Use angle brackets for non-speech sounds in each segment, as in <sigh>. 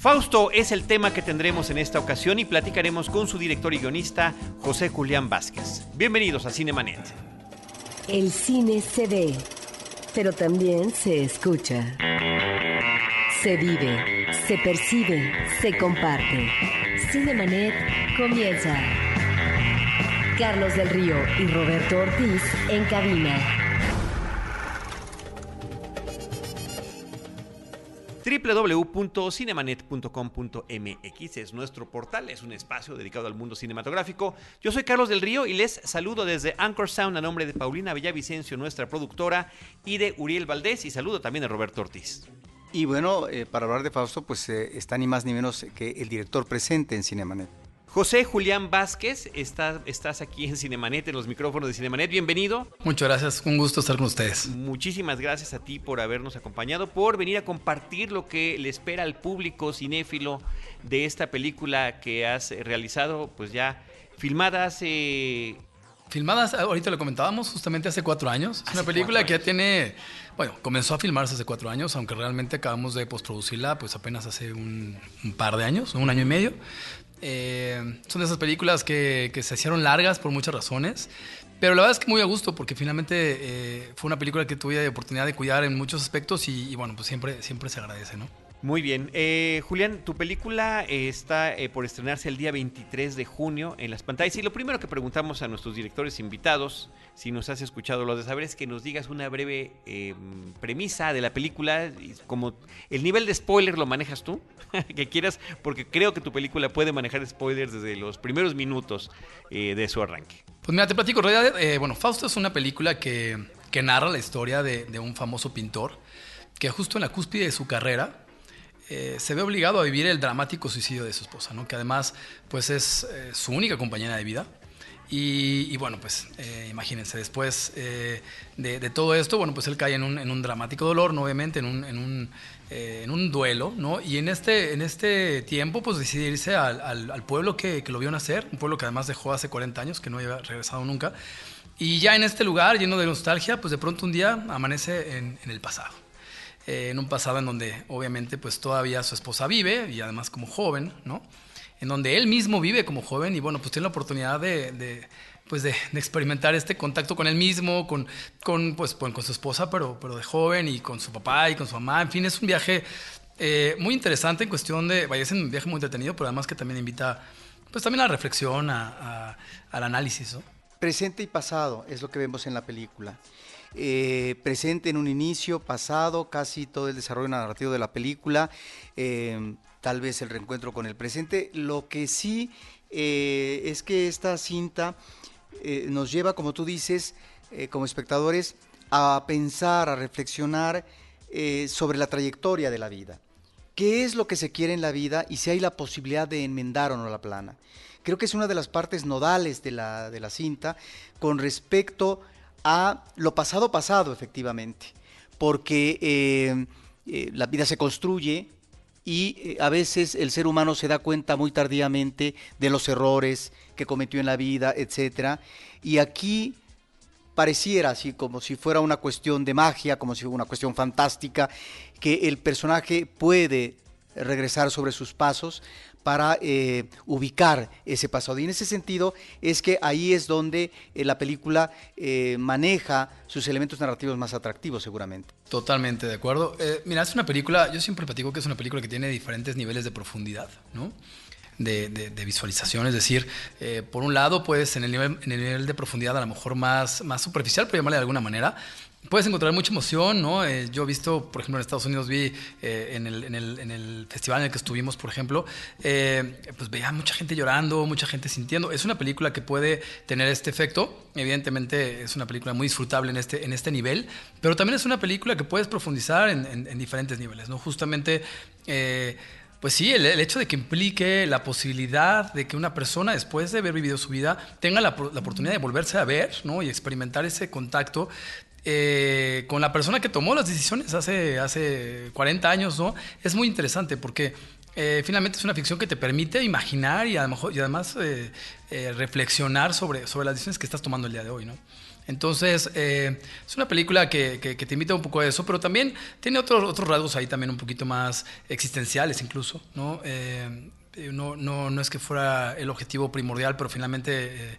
Fausto es el tema que tendremos en esta ocasión y platicaremos con su director y guionista José Julián Vázquez. Bienvenidos a Cinemanet. El cine se ve, pero también se escucha. Se vive, se percibe, se comparte. Cinemanet comienza. Carlos del Río y Roberto Ortiz en cabina. www.cinemanet.com.mx es nuestro portal, es un espacio dedicado al mundo cinematográfico. Yo soy Carlos del Río y les saludo desde Anchor Sound a nombre de Paulina Villavicencio, nuestra productora, y de Uriel Valdés, y saludo también a Roberto Ortiz. Y bueno, eh, para hablar de Fausto, pues eh, está ni más ni menos que el director presente en Cinemanet. José Julián Vázquez, estás, estás aquí en Cinemanet, en los micrófonos de Cinemanet. Bienvenido. Muchas gracias, un gusto estar con ustedes. Muchísimas gracias a ti por habernos acompañado, por venir a compartir lo que le espera al público cinéfilo de esta película que has realizado, pues ya filmada hace Filmadas, ahorita lo comentábamos, justamente hace cuatro años. Es una película que ya tiene, bueno, comenzó a filmarse hace cuatro años, aunque realmente acabamos de postproducirla pues apenas hace un, un par de años, un año y medio. Eh, son de esas películas que, se hicieron largas por muchas razones, pero la verdad es que muy a gusto porque finalmente eh, fue una película que tuve oportunidad de cuidar en muchos aspectos y, y bueno, pues siempre, siempre se agradece, ¿no? Muy bien. Eh, Julián, tu película está eh, por estrenarse el día 23 de junio en las pantallas. Y lo primero que preguntamos a nuestros directores invitados, si nos has escuchado lo de saber, es que nos digas una breve eh, premisa de la película. Como el nivel de spoiler lo manejas tú, <laughs> que quieras, porque creo que tu película puede manejar spoilers desde los primeros minutos de su arranque. Pues mira, te platico. Bueno, Fausto es una película que, que narra la historia de un famoso pintor que justo en la cúspide de su carrera eh, se ve obligado a vivir el dramático suicidio de su esposa, ¿no? que además pues es eh, su única compañera de vida. Y, bueno, pues eh, imagínense, después de, todo esto, bueno, pues él cae en un, dramático dolor, ¿no? obviamente, en un, duelo, ¿no? Y en este, este tiempo, pues decide irse al, pueblo que, lo vio nacer, un pueblo que además dejó hace 40 años, que no había regresado nunca. Y ya en este lugar, lleno de nostalgia, pues de pronto un día amanece en el pasado. Eh, en un pasado en donde obviamente pues todavía su esposa vive y además como joven, ¿no? En donde él mismo vive como joven y bueno, pues tiene la oportunidad de, pues de, experimentar este contacto con él mismo, con, con, pues, con su esposa, pero, pero de joven y con su papá y con su mamá. En fin, es un viaje eh, muy interesante en cuestión de, vaya, es un viaje muy entretenido, pero además que también invita pues también a la reflexión, a, al análisis. ¿no? Presente y pasado es lo que vemos en la película. Eh, presente en un inicio, pasado, casi todo el desarrollo narrativo de la película, eh, tal vez el reencuentro con el presente. Lo que sí eh, es que esta cinta nos lleva, como tú dices, como espectadores, a pensar, a reflexionar sobre la trayectoria de la vida. ¿Qué es lo que se quiere en la vida y si hay la posibilidad de enmendar o no la plana? Creo que es una de las partes nodales de la, de la cinta con respecto a lo pasado pasado, efectivamente, porque eh, eh, la vida se construye y eh, a veces el ser humano se da cuenta muy tardíamente de los errores que cometió en la vida, etcétera. Y aquí pareciera así como si fuera una cuestión de magia, como si fuera una cuestión fantástica, que el personaje puede regresar sobre sus pasos para eh, ubicar ese pasado. Y en ese sentido es que ahí es donde eh, la película eh, maneja sus elementos narrativos más atractivos seguramente. Totalmente de acuerdo. mira, es una película, yo siempre platico que es una película que tiene diferentes niveles de profundidad, ¿no? De, visualización, es decir, por un lado, pues en el, nivel, en el nivel de profundidad a lo mejor más, más superficial, por llamarle de alguna manera, puedes encontrar mucha emoción, ¿no? Eh, yo he visto, por ejemplo, en Estados Unidos vi eh, en, el, festival en el que estuvimos, por ejemplo, eh, pues veía mucha gente llorando, mucha gente sintiendo. Es una película que puede tener este efecto. Evidentemente es una película muy disfrutable en este, en este nivel, pero también es una película que puedes profundizar en, diferentes niveles, ¿no? Justamente... Pues sí, el, hecho de que implique la posibilidad de que una persona, después de haber vivido su vida, tenga la, oportunidad de volverse a ver ¿no? y experimentar ese contacto, eh, con la persona que tomó las decisiones hace, hace 40 años, ¿no? Es muy interesante porque eh, finalmente es una ficción que te permite imaginar y, a lo mejor, y además eh, reflexionar sobre, sobre las decisiones que estás tomando el día de hoy, ¿no? Entonces, eh, es una película que, que, te invita un poco a eso, pero también tiene otros, otros rasgos ahí también un poquito más existenciales incluso, ¿no? Eh, no, no, no, es que fuera el objetivo primordial, pero finalmente eh,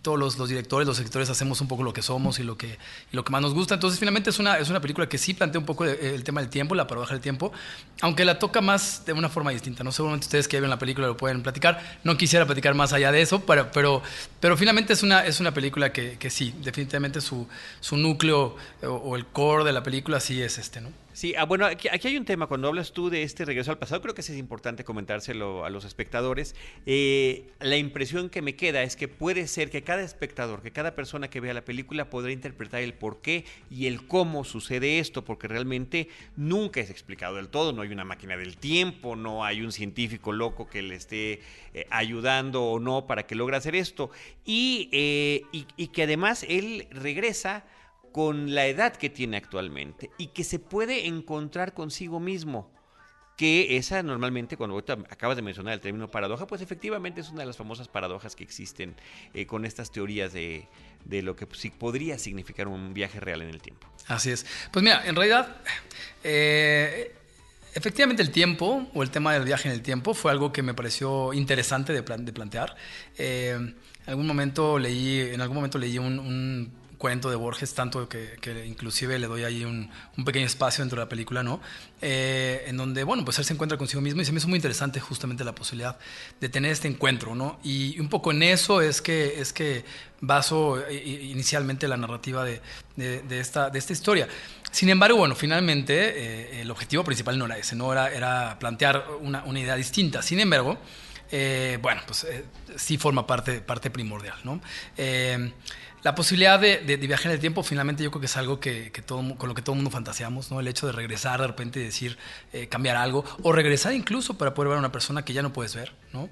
todos los, los, directores, los escritores hacemos un poco lo que somos y lo que, y lo que más nos gusta. Entonces, finalmente es una, es una película que sí plantea un poco el, tema del tiempo, la paradoja del tiempo, aunque la toca más de una forma distinta. ¿no? Seguramente ustedes que ven la película lo pueden platicar. No quisiera platicar más allá de eso, pero, pero, pero finalmente es una, es una película que, que sí, definitivamente su, su núcleo o, o, el core de la película sí es este, ¿no? Sí, ah, bueno, aquí, aquí, hay un tema, cuando hablas tú de este regreso al pasado, creo que es importante comentárselo a los espectadores. Eh, la impresión que me queda es que puede ser que cada espectador, que cada persona que vea la película podrá interpretar el por qué y el cómo sucede esto, porque realmente nunca es explicado del todo, no hay una máquina del tiempo, no hay un científico loco que le esté eh, ayudando o no para que logre hacer esto, y, eh, que además él regresa con la edad que tiene actualmente y que se puede encontrar consigo mismo. Que esa normalmente, cuando acabas de mencionar el término paradoja, pues efectivamente es una de las famosas paradojas que existen eh, con estas teorías de, de lo que pues, podría significar un viaje real en el tiempo. Así es. Pues mira, en realidad, eh, efectivamente el tiempo o el tema del viaje en el tiempo fue algo que me pareció interesante de, plan, de plantear. Eh, algún momento leí, en algún momento leí un, un cuento de Borges, tanto que, que inclusive le doy ahí un, un, pequeño espacio dentro de la película, ¿no? Eh, en donde, bueno, pues él se encuentra consigo mismo y se me hizo muy interesante justamente la posibilidad de tener este encuentro, ¿no? Y un poco en eso es que, es que baso inicialmente la narrativa de, de, de esta, de esta historia. Sin embargo, bueno, finalmente eh, el objetivo principal no era ese, no era, era plantear una, una idea distinta. Sin embargo, eh, bueno, pues eh, sí forma parte, parte primordial, ¿no? Eh, la posibilidad de, de, de, viajar en el tiempo, finalmente yo creo que es algo que, que, todo, con lo que todo el mundo fantaseamos, ¿no? El hecho de regresar de repente y decir, cambiar algo, o regresar incluso para poder ver a una persona que ya no puedes ver, ¿no?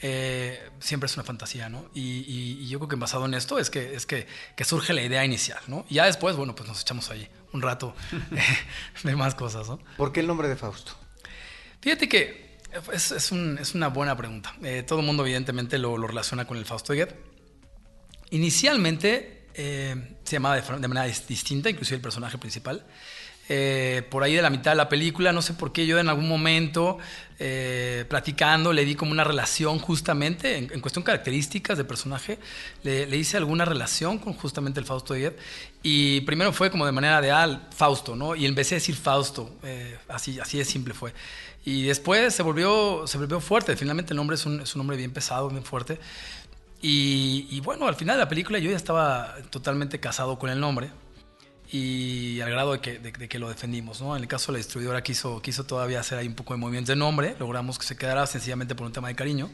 Eh, siempre es una fantasía, ¿no? Y, y, y, yo creo que basado en esto es que, es que, que, surge la idea inicial, ¿no? Y ya después, bueno, pues nos echamos ahí un rato <laughs> de más cosas, ¿no? ¿Por qué el nombre de Fausto? Fíjate que es, es, un, es una buena pregunta. Eh, todo el mundo evidentemente lo, lo relaciona con el Fausto Goethe. Inicialmente eh, se llamaba de, de, manera distinta, inclusive el personaje principal. Eh, por ahí de la mitad de la película, no sé por qué yo en algún momento, eh, platicando, le di como una relación justamente, en, en cuestión características de personaje, le, le, hice alguna relación con justamente el Fausto Goethe. Y primero fue como de manera de, ah, Fausto, ¿no? Y empecé a decir Fausto, eh, así, así de simple fue. Y después se volvió, se volvió fuerte, finalmente el nombre es un, es un nombre bien pesado, bien fuerte. Y, y, bueno, al final de la película yo ya estaba totalmente casado con el nombre y al grado de que, de, de que lo defendimos. ¿no? En el caso de la distribuidora quiso, quiso todavía hacer ahí un poco de movimiento de nombre, logramos que se quedara sencillamente por un tema de cariño.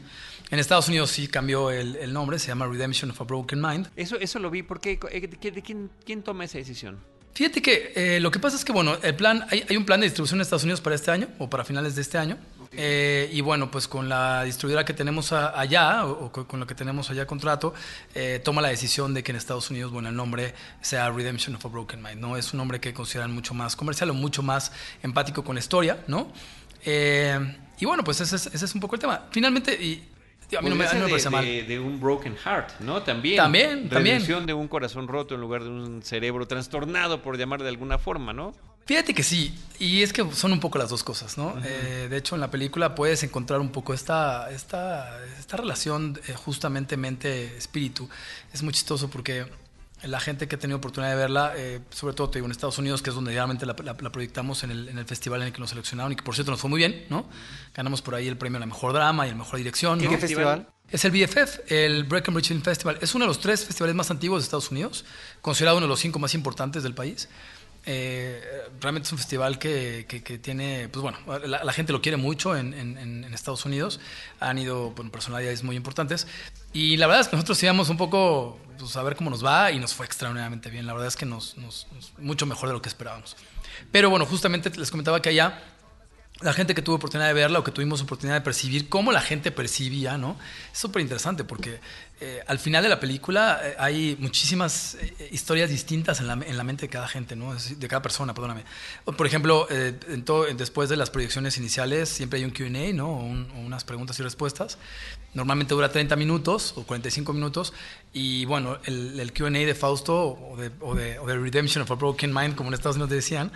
En Estados Unidos sí cambió el, el nombre, se llama Redemption of a Broken Mind. Eso, eso lo vi, porque ¿de, de quién, quién toma esa decisión? Fíjate que eh, lo que pasa es que, bueno, el plan, hay, hay, un plan de distribución en Estados Unidos para este año o para finales de este año. Okay. Eh, y bueno, pues con la distribuidora que tenemos a, allá o, o, con la que tenemos allá contrato, eh, toma la decisión de que en Estados Unidos, bueno, el nombre sea Redemption of a Broken Mind, ¿no? Es un nombre que consideran mucho más comercial o mucho más empático con la historia, ¿no? Y bueno, pues ese es, ese es, un poco el tema. Finalmente, y a mí no me, no me parece de, mal. De, de, un broken heart, ¿no? También. También, también. de un corazón roto en lugar de un cerebro trastornado, por llamar de alguna forma, ¿no? Fíjate que sí, y es que son un poco las dos cosas, ¿no? Uh -huh. eh, de hecho, en la película puedes encontrar un poco esta, esta, esta relación eh, justamente mente-espíritu. Es muy chistoso porque la gente que ha tenido oportunidad de verla, eh, sobre todo te digo, en Estados Unidos, que es donde realmente la, la, la proyectamos en el, en el, festival en el que nos seleccionaron y que por cierto nos fue muy bien, ¿no? Ganamos por ahí el premio a la mejor drama y la mejor dirección. ¿Qué, ¿no? ¿Qué festival? Es el BFF, el Breckenridge Film Festival. Es uno de los tres festivales más antiguos de Estados Unidos, considerado uno de los cinco más importantes del país. Eh, realmente es un festival que, que, tiene, pues bueno, la, gente lo quiere mucho en, Estados Unidos. Han ido bueno, personalidades muy importantes. Y la verdad es que nosotros íbamos un poco pues, a ver cómo nos va y nos fue extraordinariamente bien. La verdad es que nos mucho mejor de lo que esperábamos. Pero bueno, justamente les comentaba que allá la gente que tuvo oportunidad de verla o que tuvimos oportunidad de percibir cómo la gente percibía, ¿no? Es súper interesante porque eh, al final de la película eh, hay muchísimas eh, historias distintas en la, en la, mente de cada gente, ¿no? de cada persona, perdóname. Por ejemplo, después de las proyecciones iniciales siempre hay un QA, ¿no? Un, unas preguntas y respuestas. Normalmente dura 30 minutos o 45 minutos. Y bueno, el, el QA de Fausto o de, o, de, o de, Redemption of a Broken Mind, como en Estados Unidos decían,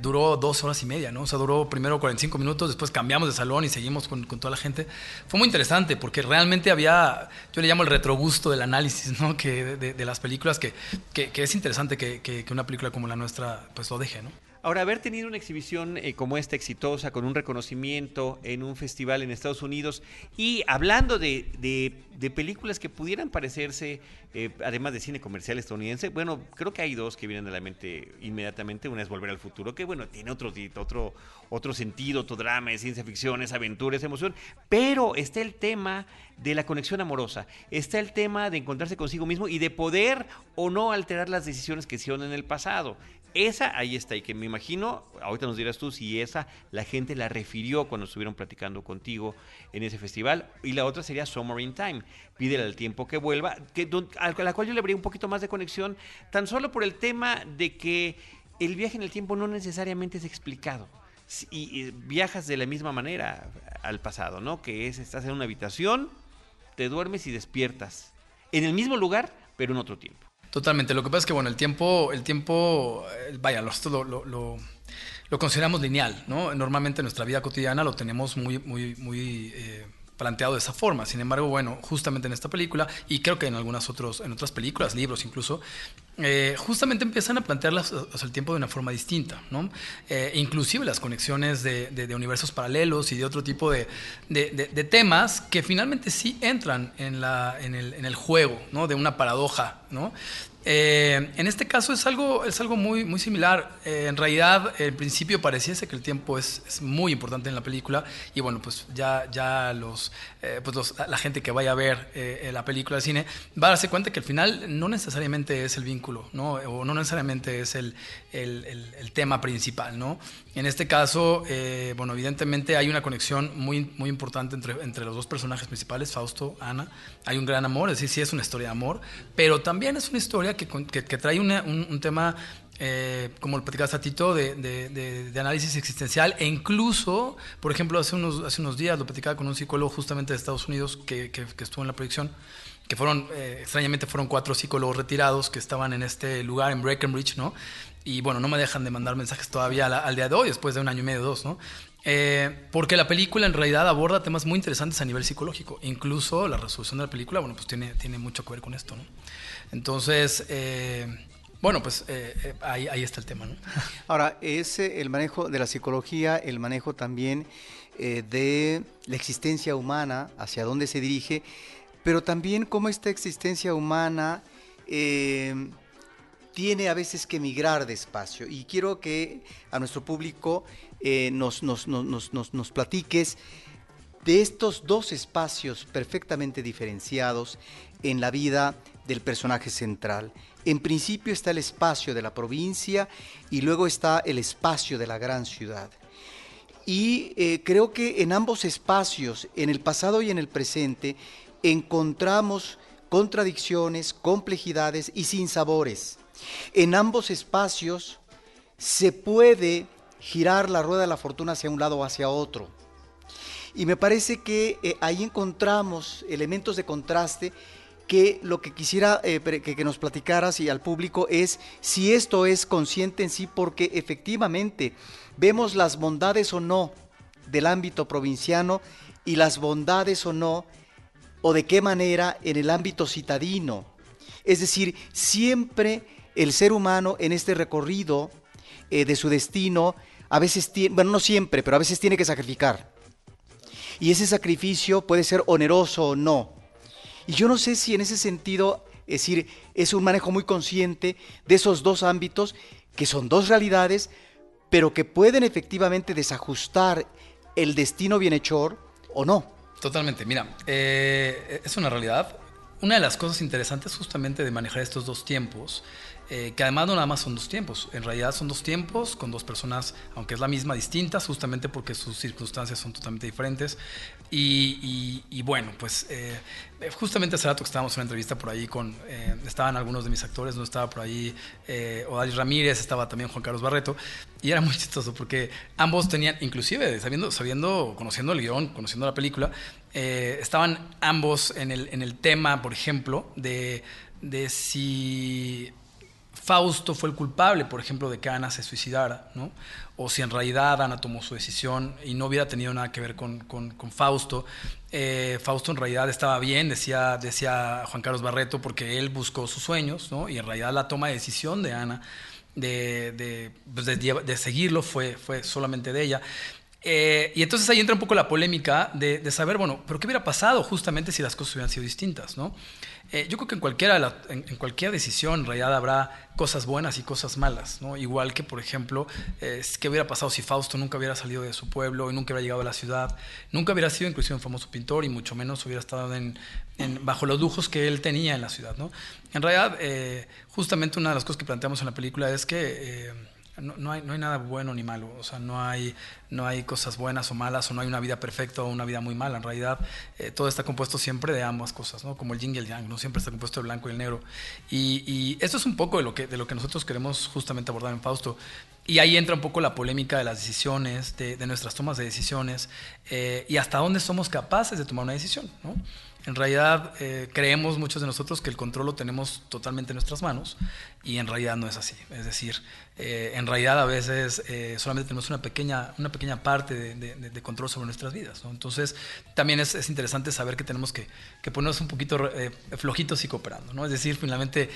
duró dos horas y media, ¿no? O sea, duró primero 45 minutos, después cambiamos de salón y seguimos con, con toda la gente. Fue muy interesante porque realmente había yo le llamo el retrogusto del análisis ¿no? que, de, las películas, que, que, es interesante que, que, una película como la nuestra pues lo deje. ¿no? Ahora, haber tenido una exhibición eh, como esta exitosa, con un reconocimiento en un festival en Estados Unidos y hablando de, películas que pudieran parecerse, eh, además de cine comercial estadounidense, bueno, creo que hay dos que vienen a la mente inmediatamente. Una es Volver al Futuro, que bueno, tiene otro, otro, otro sentido, otro drama, es ciencia ficción, es aventura, es emoción, pero está el tema de la conexión amorosa, está el tema de encontrarse consigo mismo y de poder o no alterar las decisiones que hicieron en el pasado. Esa ahí está, y que me imagino, ahorita nos dirás tú si esa la gente la refirió cuando estuvieron platicando contigo en ese festival. Y la otra sería Summer in Time, pídele al tiempo que vuelva, que, a la cual yo le habría un poquito más de conexión, tan solo por el tema de que el viaje en el tiempo no necesariamente es explicado. Y, viajas de la misma manera al pasado, ¿no? Que es, estás en una habitación, te duermes y despiertas. En el mismo lugar, pero en otro tiempo. Totalmente. Lo que pasa es que, bueno, el tiempo, el tiempo, eh, vaya, lo, lo, lo, consideramos lineal, ¿no? Normalmente en nuestra vida cotidiana lo tenemos muy, muy, muy eh, planteado de esa forma. Sin embargo, bueno, justamente en esta película, y creo que en algunas otros, en otras películas, libros incluso, eh, justamente empiezan a plantearlas el tiempo de una forma distinta, ¿no? Eh, inclusive las conexiones de, universos paralelos y de otro tipo de, temas que finalmente sí entran en, el, en el juego, ¿no? De una paradoja, ¿no? Eh, en este caso es algo, es algo muy, muy similar. Eh, en realidad, en principio pareciese que el tiempo es, es, muy importante en la película y bueno, pues ya, ya los, eh, pues los, la gente que vaya a ver la película de cine va a darse cuenta que al final no necesariamente es el vínculo, ¿no? o no necesariamente es el, el, el, tema principal. ¿no? En este caso, bueno, evidentemente hay una conexión muy, muy importante entre, entre los dos personajes principales, Fausto, Ana. Hay un gran amor, es decir, sí es una historia de amor, pero también es una historia que, trae un, tema, eh, como lo platicaste a Tito, de, de, análisis existencial e incluso, por ejemplo, hace unos, hace unos días lo platicaba con un psicólogo justamente de Estados Unidos que, estuvo en la proyección, que fueron, eh, extrañamente fueron cuatro psicólogos retirados que estaban en este lugar, en Breckenridge, ¿no? Y bueno, no me dejan de mandar mensajes todavía al, día de hoy, después de un año y medio, dos, ¿no? Eh, porque la película en realidad aborda temas muy interesantes a nivel psicológico. Incluso la resolución de la película, bueno, pues tiene, tiene mucho que ver con esto, ¿no? Entonces, eh, bueno, pues eh, ahí, ahí, está el tema. ¿no? <laughs> Ahora, es el manejo de la psicología, el manejo también de la existencia humana, hacia dónde se dirige, pero también cómo esta existencia humana tiene a veces que migrar de espacio. Y quiero que a nuestro público nos, nos, nos, nos platiques de estos dos espacios perfectamente diferenciados en la vida del personaje central. En principio está el espacio de la provincia y luego está el espacio de la gran ciudad. Y eh, creo que en ambos espacios, en el pasado y en el presente, encontramos contradicciones, complejidades y sinsabores. En ambos espacios se puede girar la rueda de la fortuna hacia un lado o hacia otro. Y me parece que eh, ahí encontramos elementos de contraste que lo que quisiera eh, que, nos platicaras y al público es si esto es consciente en sí, porque efectivamente vemos las bondades o no del ámbito provinciano y las bondades o no, o de qué manera en el ámbito citadino. Es decir, siempre el ser humano en este recorrido eh, de su destino, a veces tiene, bueno, no siempre, pero a veces tiene que sacrificar. Y ese sacrificio puede ser oneroso o no y yo no sé si en ese sentido, es decir, es un manejo muy consciente de esos dos ámbitos, que son dos realidades, pero que pueden efectivamente desajustar el destino bienhechor o no. Totalmente, mira, eh, es una realidad. Una de las cosas interesantes justamente de manejar estos dos tiempos eh, que además no nada más son dos tiempos, en realidad son dos tiempos con dos personas, aunque es la misma, distintas, justamente porque sus circunstancias son totalmente diferentes. Y, bueno, pues eh, justamente hace rato que estábamos en una entrevista por ahí con, eh, estaban algunos de mis actores, no estaba por ahí Odalis Ramírez, estaba también Juan Carlos Barreto, y era <laughs> muy chistoso porque ambos tenían, inclusive sabiendo, sabiendo conociendo el guion, conociendo la película, estaban ambos en el, en el tema, por ejemplo, de, de si Fausto fue el culpable, por ejemplo, de que Ana se suicidara, ¿no? O si en realidad Ana tomó su decisión y no hubiera tenido nada que ver con, Fausto. Eh, Fausto en realidad estaba bien, decía, decía Juan Carlos Barreto, porque él buscó sus sueños, ¿no? Y en realidad la toma de decisión de Ana de, de, pues, de, seguirlo fue, fue solamente de ella. Eh, y entonces ahí entra un poco la polémica de, de, saber, bueno, pero ¿qué hubiera pasado justamente si las cosas hubieran sido distintas, ¿no? Eh, yo creo que en, cualquiera, en, cualquier decisión en realidad habrá cosas buenas y cosas malas, ¿no? Igual que, por ejemplo, eh, ¿qué hubiera pasado si Fausto nunca hubiera salido de su pueblo y nunca hubiera llegado a la ciudad? Nunca hubiera sido inclusive un famoso pintor y mucho menos hubiera estado en, bajo los lujos que él tenía en la ciudad, ¿no? En realidad, eh, justamente una de las cosas que planteamos en la película es que no, hay, no hay nada bueno ni malo, o sea, no hay, no hay cosas buenas o malas, o no hay una vida perfecta o una vida muy mala. En realidad, eh, todo está compuesto siempre de ambas cosas, ¿no? Como el yin y el yang, ¿no? Siempre está compuesto de blanco y el negro. Y, y esto es un poco de lo, que, de lo que nosotros queremos justamente abordar en Fausto. Y ahí entra un poco la polémica de las decisiones, de, nuestras tomas de decisiones, eh, y hasta dónde somos capaces de tomar una decisión, ¿no? En realidad eh, creemos muchos de nosotros que el control lo tenemos totalmente en nuestras manos y en realidad no es así. Es decir, eh, en realidad a veces eh, solamente tenemos una pequeña, una pequeña parte de, control sobre nuestras vidas. Entonces también es, interesante saber que tenemos que, que ponernos un poquito flojitos y cooperando. ¿no? Es decir, finalmente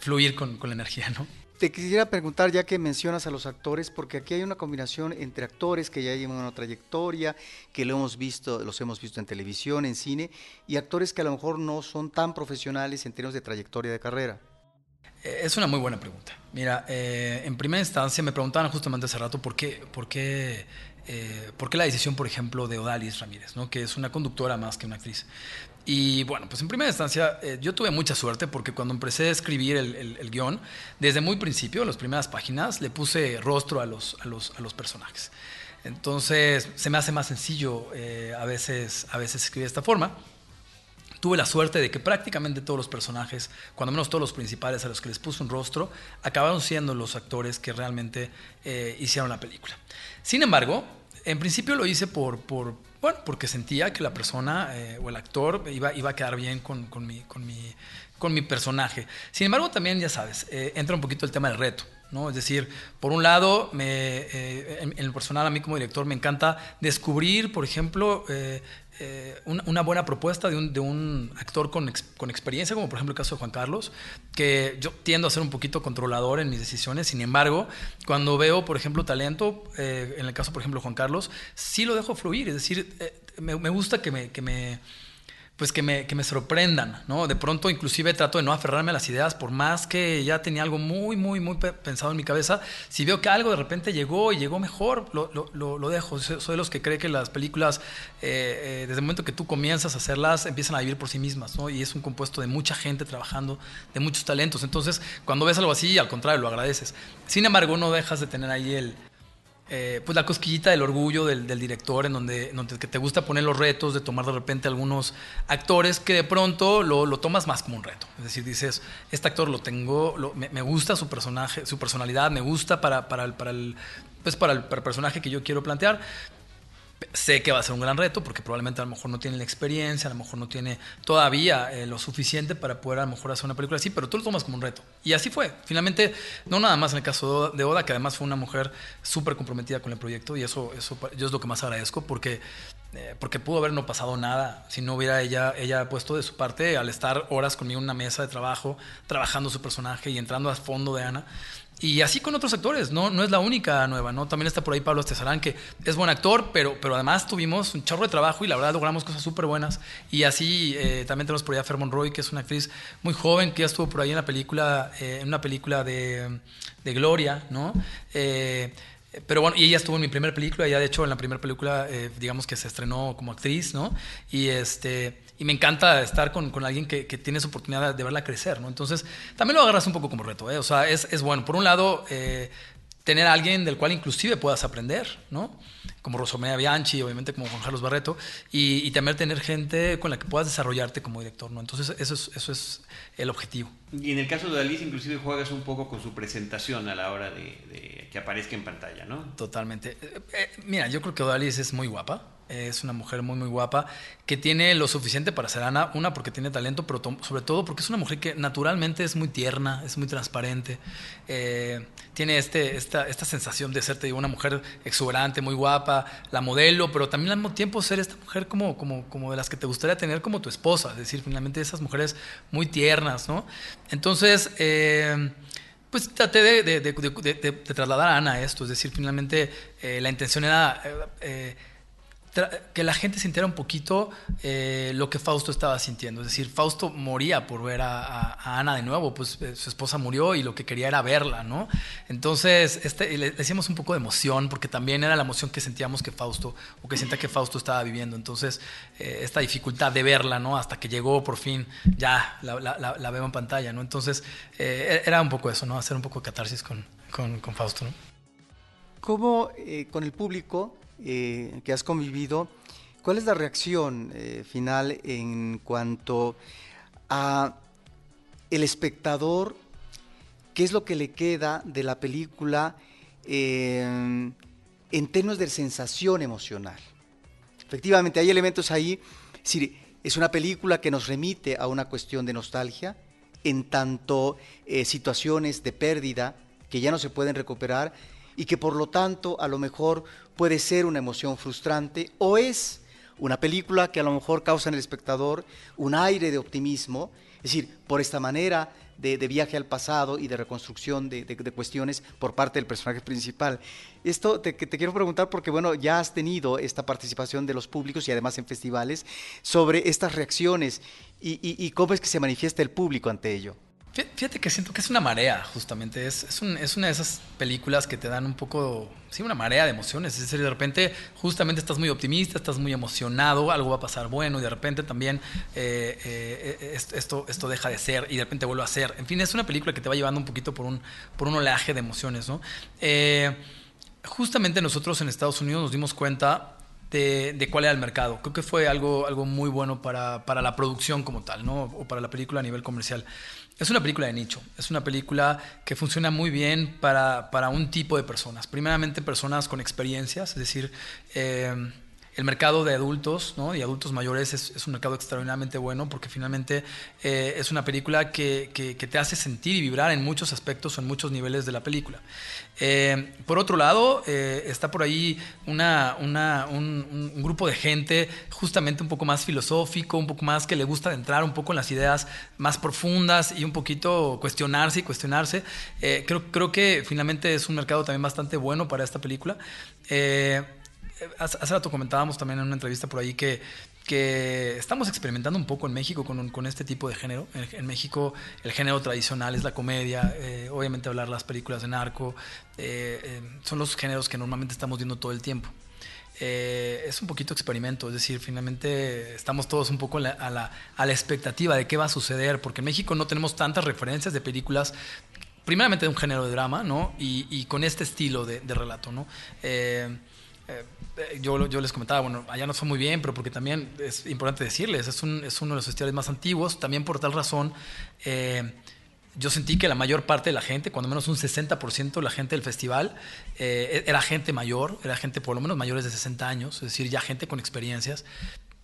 fluir con, con la energía. ¿no? Te quisiera preguntar, ya que mencionas a los actores, porque aquí hay una combinación entre actores que ya llevan una trayectoria, que lo hemos visto, los hemos visto en televisión, en cine, y actores que a lo mejor no son tan profesionales en términos de trayectoria de carrera. Eh, es una muy buena pregunta. Mira, eh, en primera instancia me preguntaban justamente hace rato por qué, por qué, eh, por qué la decisión, por ejemplo, de Odalis Ramírez, ¿no? que es una conductora más que una actriz. Y bueno, pues en primera instancia yo tuve mucha suerte porque cuando empecé a escribir el, guion, desde muy principio, las primeras páginas, le puse rostro a los, a los, a los personajes. Entonces se me hace más sencillo a, veces, a veces escribir de esta forma. Tuve la suerte de que prácticamente todos los personajes, cuando menos todos los principales a los que les puse un rostro, acabaron siendo los actores que realmente eh, hicieron la película. Sin embargo, en principio lo hice por, por bueno, porque sentía que la persona eh, o el actor iba, iba a quedar bien con, con, mi, con, mi, con mi personaje. Sin embargo, también, ya sabes, eh, entra un poquito el tema del reto. ¿no? Es decir, por un lado, me, eh, en, el personal, a mí como director, me encanta descubrir, por ejemplo, una, buena propuesta de un, actor con, experiencia, como por ejemplo el caso de Juan Carlos, que yo tiendo a ser un poquito controlador en mis decisiones, sin embargo, cuando veo, por ejemplo, talento, eh, en el caso, por ejemplo, Juan Carlos, sí lo dejo fluir, es decir, eh, me, me, gusta que me, que me pues que me, que me sorprendan, ¿no? De pronto inclusive trato de no aferrarme a las ideas, por más que ya tenía algo muy, muy, muy pensado en mi cabeza, si veo que algo de repente llegó y llegó mejor, lo, lo, lo dejo. Soy de los que cree que las películas, eh, eh, desde el momento que tú comienzas a hacerlas, empiezan a vivir por sí mismas, ¿no? Y es un compuesto de mucha gente trabajando, de muchos talentos. Entonces, cuando ves algo así, al contrario, lo agradeces. Sin embargo, no dejas de tener ahí el, eh, pues la cosquillita del orgullo del, director, en donde, que te gusta poner los retos, de tomar de repente algunos actores que de pronto lo, tomas más como un reto. Es decir, dices, este actor lo tengo, me, gusta su personaje, su personalidad, me gusta para, para, el, pues para el personaje que yo quiero plantear, Sé que va a ser un gran reto porque probablemente a lo mejor no tiene la experiencia, a lo mejor no tiene todavía eh, lo suficiente para poder a lo mejor hacer una película así, pero tú lo tomas como un reto. Y así fue. Finalmente, no nada más en el caso de Oda, que además fue una mujer súper comprometida con el proyecto y eso, eso yo es lo que más agradezco porque, eh, porque pudo haber no pasado nada si no hubiera ella, ella puesto de su parte al estar horas conmigo en una mesa de trabajo, trabajando su personaje y entrando a fondo de Ana. Y así con otros actores, no, no es la única nueva, ¿no? También está por ahí Pablo Estezarán, que es buen actor, pero, pero además tuvimos un chorro de trabajo y la verdad logramos cosas súper buenas. Y así eh, también tenemos por ahí a Fer Roy, que es una actriz muy joven, que ya estuvo por ahí en la película, eh, en una película de, de Gloria, ¿no? Eh, pero bueno, y ella estuvo en mi primera película, ella de hecho en la primera película, eh, digamos que se estrenó como actriz, ¿no? Y este y me encanta estar con, con alguien que, que, tiene esa oportunidad de verla crecer, ¿no? Entonces, también lo agarras un poco como reto, ¿eh? O sea, es, es bueno. Por un lado, eh, tener a alguien del cual inclusive puedas aprender, ¿no? Como Rosomea Bianchi, obviamente como Juan Carlos Barreto, y, y, también tener gente con la que puedas desarrollarte como director, ¿no? Entonces, eso es, eso es el objetivo. Y en el caso de Alice, inclusive juegas un poco con su presentación a la hora de, de que aparezca en pantalla, ¿no? Totalmente. Eh, eh, mira, yo creo que Alice es muy guapa es una mujer muy, muy guapa, que tiene lo suficiente para ser Ana, una porque tiene talento, pero sobre todo porque es una mujer que naturalmente es muy tierna, es muy transparente, eh, tiene este, esta, esta sensación de ser, te digo, una mujer exuberante, muy guapa, la modelo, pero también al mismo tiempo ser esta mujer como, como, como de las que te gustaría tener como tu esposa, es decir, finalmente esas mujeres muy tiernas, ¿no? Entonces, eh, pues traté de, de, trasladar a Ana esto, es decir, finalmente eh, la intención era que la gente sintiera un poquito eh, lo que Fausto estaba sintiendo. Es decir, Fausto moría por ver a, Ana de nuevo, pues eh, su esposa murió y lo que quería era verla, ¿no? Entonces, este, le, decíamos un poco de emoción, porque también era la emoción que sentíamos que Fausto, o que sentía que Fausto estaba viviendo. Entonces, eh, esta dificultad de verla, ¿no? Hasta que llegó por fin, ya la, la, veo en pantalla, ¿no? Entonces, era un poco eso, ¿no? Hacer un poco de catarsis con, con, con Fausto, ¿no? ¿Cómo con el público eh, que has convivido, ¿cuál es la reacción eh, final en cuanto a el espectador? ¿Qué es lo que le queda de la película eh, en términos de sensación emocional? Efectivamente, hay elementos ahí. Es una película que nos remite a una cuestión de nostalgia, en tanto situaciones de pérdida que ya no se pueden recuperar y que por lo tanto a lo mejor puede ser una emoción frustrante o es una película que a lo mejor causa en el espectador un aire de optimismo, es decir, por esta manera de, viaje al pasado y de reconstrucción de, cuestiones por parte del personaje principal. Esto te, te, quiero preguntar porque, bueno, ya has tenido esta participación de los públicos y además en festivales sobre estas reacciones y, y cómo es que se manifiesta el público ante ello. Fíjate que siento que es una marea, justamente. Es, es, una de esas películas que te dan un poco, sí, una marea de emociones. Es decir, de repente, justamente estás muy optimista, estás muy emocionado, algo va a pasar bueno, y de repente también eh, eh, esto, esto deja de ser, y de repente vuelve a ser. En fin, es una película que te va llevando un poquito por un, por un oleaje de emociones, ¿no? Eh, justamente nosotros en Estados Unidos nos dimos cuenta de, de, cuál era el mercado. Creo que fue algo, algo muy bueno para, para la producción como tal, ¿no? O para la película a nivel comercial. Es una película de nicho, es una película que funciona muy bien para, para un tipo de personas. Primeramente personas con experiencias, es decir, eh, el mercado de adultos ¿no? y adultos mayores es, un mercado extraordinariamente bueno porque finalmente eh, es una película que, que, te hace sentir y vibrar en muchos aspectos o en muchos niveles de la película. Eh, por otro lado, eh, está por ahí una, una, un, grupo de gente justamente un poco más filosófico, un poco más que le gusta entrar un poco en las ideas más profundas y un poquito cuestionarse y cuestionarse. creo, creo que finalmente es un mercado también bastante bueno para esta película hace, rato comentábamos también en una entrevista por ahí que, que estamos experimentando un poco en México con, con este tipo de género. En, México el género tradicional es la comedia, eh, obviamente hablar las películas de narco, eh, eh, son los géneros que normalmente estamos viendo todo el tiempo. es un poquito experimento, es decir, finalmente estamos todos un poco a la, a la, expectativa de qué va a suceder, porque en México no tenemos tantas referencias de películas primeramente de un género de drama, ¿no? Y, y con este estilo de, de relato, ¿no? Eh, yo, yo les comentaba, bueno, allá no fue muy bien, pero porque también es importante decirles, es, un, es uno de los festivales más antiguos, también por tal razón, eh, yo sentí que la mayor parte de la gente, cuando menos un 60% de la gente del festival, eh, era gente mayor, era gente por lo menos mayores de 60 años, es decir, ya gente con experiencias,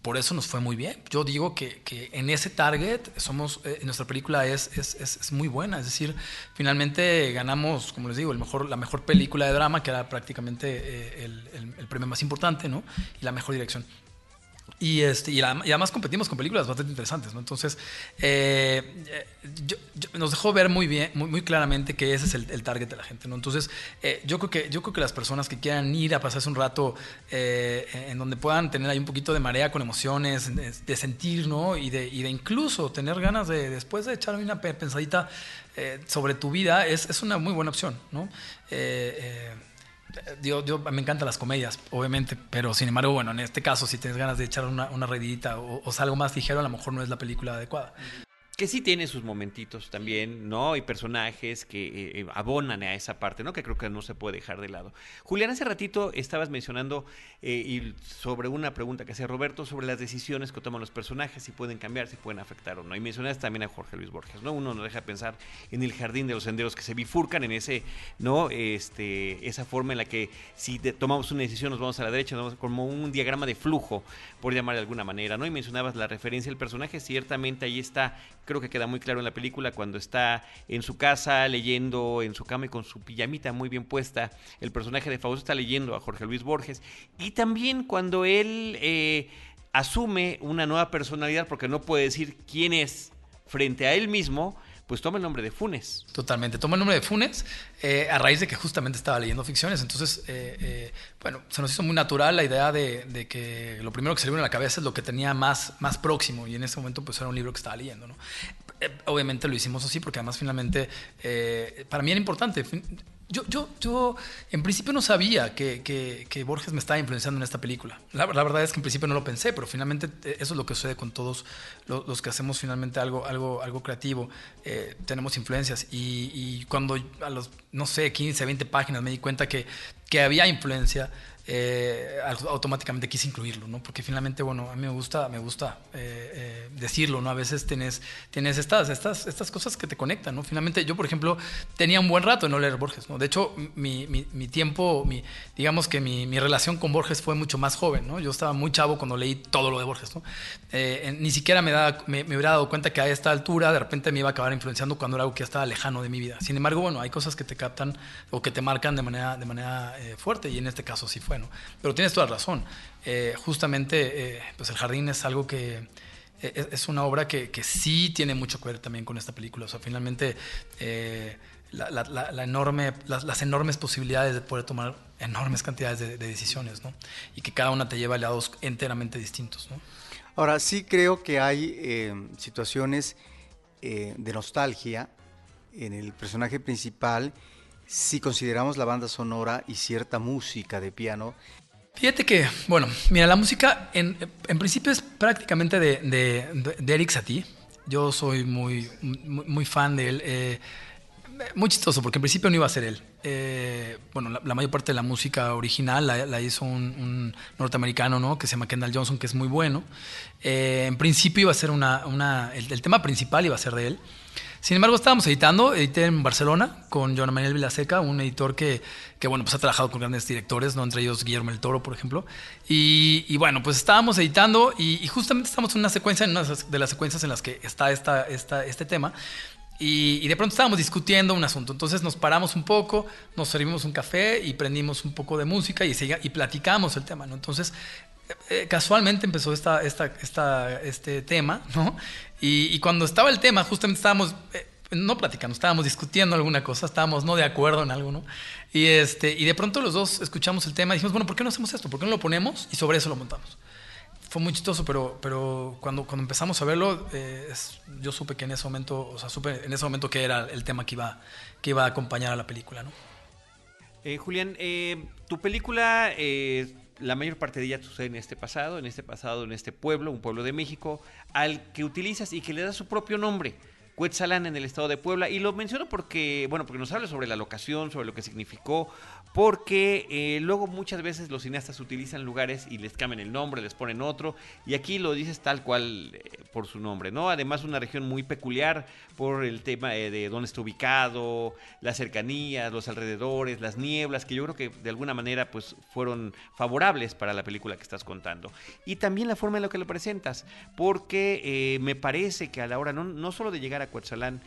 por eso nos fue muy bien. Yo digo que, que en ese target somos, eh, nuestra película es, es, es, muy buena, es decir, finalmente ganamos, como les digo, el mejor, la mejor película de drama, que era prácticamente eh, el, el, el, premio más importante, ¿no? Y la mejor dirección. Y, este, y, además competimos con películas bastante interesantes, ¿no? Entonces, eh, nos dejó ver muy bien, muy, muy claramente que ese es el, target de la gente, ¿no? Entonces, eh, yo, creo que, yo creo que las personas que quieran ir a pasarse un rato eh, en donde puedan tener ahí un poquito de marea con emociones, de, sentir, ¿no? Y de, y de, incluso tener ganas de, después de echar una pensadita sobre tu vida, es, es, una muy buena opción, ¿no? Yo, yo, me encantan las comedias, obviamente, pero sin embargo, bueno, en este caso, si tienes ganas de echar una, una o, o algo más ligero, a lo mejor no es la película adecuada que sí tiene sus momentitos también, ¿no? Y personajes que eh, eh, abonan a esa parte, ¿no? Que creo que no se puede dejar de lado. Julián, hace ratito estabas mencionando eh, y sobre una pregunta que hacía Roberto sobre las decisiones que toman los personajes, si pueden cambiar, si pueden afectar o no. Y mencionaste también a Jorge Luis Borges, ¿no? Uno no deja pensar en el jardín de los senderos que se bifurcan en ese, ¿no? Este, esa forma en la que si tomamos una decisión nos vamos a la derecha, nos vamos como un diagrama de flujo, por llamar de alguna manera, ¿no? Y mencionabas la referencia al personaje, ciertamente ahí está creo que queda muy claro en la película cuando está en su casa leyendo en su cama y con su pijamita muy bien puesta. El personaje de Fausto está leyendo a Jorge Luis Borges. Y también cuando él eh, asume una nueva personalidad, porque no puede decir quién es frente a él mismo, pues toma el nombre de Funes. Totalmente, toma el nombre de Funes eh, a raíz de que justamente estaba leyendo ficciones. Entonces, eh, eh, bueno, se nos hizo muy natural la idea de, que lo primero que se le vino a la cabeza es lo que tenía más, más próximo y en ese momento pues era un libro que estaba leyendo. ¿no? obviamente lo hicimos así porque además finalmente para mí era importante. Yo, yo, yo en principio no sabía que, que, Borges me estaba influenciando en esta película. La, la, verdad es que en principio no lo pensé, pero finalmente eh, eso es lo que sucede con todos los, que hacemos finalmente algo, algo, algo creativo. Eh, tenemos influencias y, y, cuando a los, no sé, 15, 20 páginas me di cuenta que, que había influencia, eh, automáticamente quise incluirlo, ¿no? Porque finalmente, bueno, a mí me gusta, me gusta eh, eh, decirlo, ¿no? A veces tienes, tienes estas, estas, estas cosas que te conectan, ¿no? Finalmente, yo, por ejemplo, tenía un buen rato en no leer Borges, ¿no? De hecho, mi, mi, mi tiempo, mi, digamos que mi, mi, relación con Borges fue mucho más joven, ¿no? Yo estaba muy chavo cuando leí todo lo de Borges, ¿no? ni siquiera me, da, me, me, hubiera dado cuenta que a esta altura de repente me iba a acabar influenciando cuando era algo que ya estaba lejano de mi vida. Sin embargo, bueno, hay cosas que te captan o que te marcan de manera, de manera fuerte y en este caso sí fue, pero tienes toda razón. Eh, justamente, eh, pues El Jardín es algo que eh, es una obra que, que, sí tiene mucho que ver también con esta película. O sea, finalmente, la, enorme, las, enormes posibilidades de poder tomar enormes cantidades de, decisiones, ¿no? Y que cada una te lleva a lados enteramente distintos, ¿no? Ahora, sí creo que hay situaciones de nostalgia en el personaje principal si consideramos la banda sonora y cierta música de piano. Fíjate que, bueno, mira, la música en, en principio es prácticamente de, de, Eric Satie. Yo soy muy, muy, fan de él. Eh, muy chistoso, porque en principio no iba a ser él. Eh, bueno, la, mayor parte de la música original la, hizo un, norteamericano, ¿no? Que se llama Kendall Johnson, que es muy bueno. Eh, en principio iba a ser una... una el, el, tema principal iba a ser de él. Sin embargo, estábamos editando, edité en Barcelona con Joan Manuel Vilaseca, un editor que, que, bueno, pues ha trabajado con grandes directores, ¿no? entre ellos Guillermo el Toro, por ejemplo. Y, bueno, pues estábamos editando y, justamente estamos en una secuencia, en una de las secuencias en las que está esta, esta, este tema. Y, de pronto estábamos discutiendo un asunto. Entonces nos paramos un poco, nos servimos un café y prendimos un poco de música y, platicamos el tema. Entonces eh, casualmente empezó esta, este tema. Y, cuando estaba el tema, justamente estábamos, eh, no platicando, estábamos discutiendo alguna cosa, estábamos no de acuerdo en algo. Y, este, y de pronto los dos escuchamos el tema y dijimos, bueno, ¿por qué no hacemos esto? ¿Por qué no lo ponemos? Y sobre eso lo montamos. Fue muy chistoso, pero, pero cuando, cuando empezamos a verlo, eh, yo supe que en ese momento, o sea, supe en ese momento que era el tema que iba, que iba a acompañar a la película, ¿no? Julián, tu película la mayor parte de ella sucede en este pasado, en este pasado, en este pueblo, un pueblo de México, al que utilizas y que le da su propio nombre. Cuetzalán en el estado de Puebla. Y lo menciono porque, bueno, porque nos habla sobre la locación, sobre lo que significó, porque eh, luego muchas veces los cineastas utilizan lugares y les cambian el nombre, les ponen otro, y aquí lo dices tal cual eh, por su nombre, ¿no? Además una región muy peculiar por el tema eh, de dónde está ubicado, las cercanías, los alrededores, las nieblas, que yo creo que de alguna manera pues fueron favorables para la película que estás contando. Y también la forma en la que lo presentas, porque me parece que a la hora no, no solo de llegar a Coetzalán,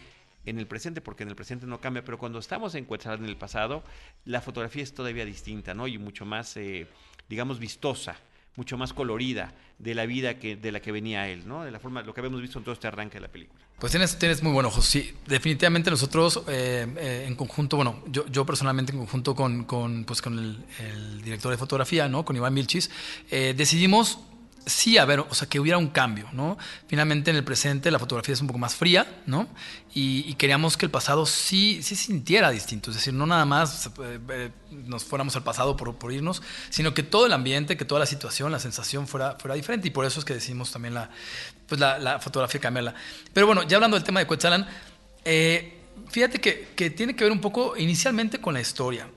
en el presente, porque en el presente no cambia, pero cuando estamos en en el pasado, la fotografía es todavía distinta, ¿no? Y mucho más, eh, digamos, vistosa, mucho más colorida de la vida que, de la que venía él, ¿no? De la forma, lo que habíamos visto en todo este arranque de la película. Pues tienes, tienes muy buen ojo, sí. Definitivamente nosotros eh, eh, en conjunto, bueno, yo, yo personalmente en conjunto con, pues con el, director de fotografía, ¿no? Con Iván Milchis, decidimos sí a ver, o sea, que hubiera un cambio, ¿no? Finalmente en el presente la fotografía es un poco más fría, ¿no? Y, queríamos que el pasado sí, sí sintiera distinto, es decir, no nada más eh, eh, nos fuéramos al pasado por, por, irnos, sino que todo el ambiente, que toda la situación, la sensación fuera, fuera diferente y por eso es que decidimos también la, pues la, fotografía cambiarla. Pero bueno, ya hablando del tema de Quetzalan, eh, fíjate que, que, tiene que ver un poco inicialmente con la historia.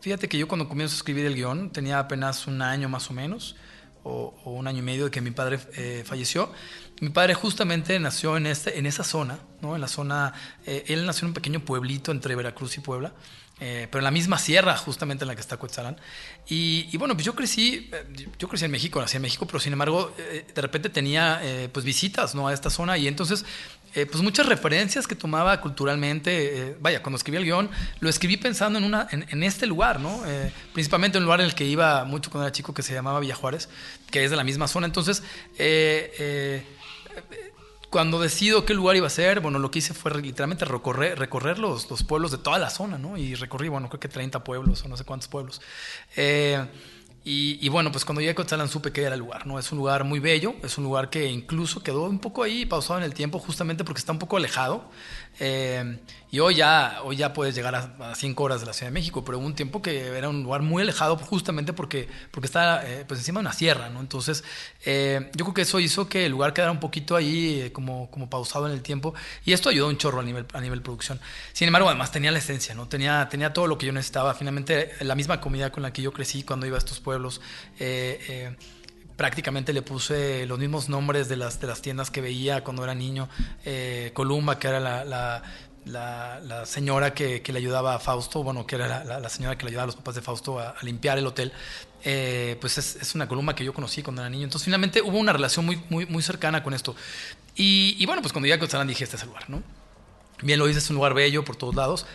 fíjate que yo cuando comienzo a escribir el guion tenía apenas un año más o menos o, un año y medio de que mi padre eh, falleció. Mi padre justamente nació en, este, en esa zona, ¿no? En la zona, eh, él nació en un pequeño pueblito entre Veracruz y Puebla, eh, pero en la misma sierra justamente en la que está Cuetzalán. Y, y bueno, pues yo crecí, yo crecí en México, nací en México, pero sin embargo, de repente tenía pues visitas, ¿no? A esta zona y entonces eh, pues muchas referencias que tomaba culturalmente. Eh, vaya, cuando escribí el guion, lo escribí pensando en, una, en, este lugar, ¿no? Eh, principalmente en un lugar en el que iba mucho cuando era chico que se llamaba Villa Juárez, que es de la misma zona. Entonces, cuando decido qué lugar iba a ser, bueno, lo que hice fue literalmente recorrer, recorrer los, los pueblos de toda la zona, ¿no? Y recorrí, bueno, creo que 30 pueblos o no sé cuántos pueblos. Y, bueno, pues cuando llegué a Coetzalan supe que era el lugar, ¿no? Es un lugar muy bello, es un lugar que incluso quedó un poco ahí pausado en el tiempo justamente porque está un poco alejado. Eh, y hoy ya, hoy ya puedes llegar a, cinco horas de la Ciudad de México, pero hubo un tiempo que era un lugar muy alejado justamente porque, porque está eh, pues encima de una sierra, ¿no? Entonces, eh, yo creo que eso hizo que el lugar quedara un poquito ahí como, como pausado en el tiempo y esto ayudó un chorro a nivel, a nivel producción. Sin embargo, además tenía la esencia, ¿no? Tenía, tenía todo lo que yo necesitaba. Finalmente, la misma comida con la que yo crecí cuando iba a estos pueblos prácticamente le puse los mismos nombres de las, de las tiendas que veía cuando era niño. Eh, Columba, que era la, la, señora que, le ayudaba a Fausto, bueno, que era la, señora que le ayudaba a los papás de Fausto a, limpiar el hotel, eh, pues es, una columna que yo conocí cuando era niño. Entonces, finalmente hubo una relación muy, muy, muy cercana con esto. Y, bueno, pues cuando llegué a Cotzalán dije, este es el lugar, ¿no? Bien lo dices, es un lugar bello por todos lados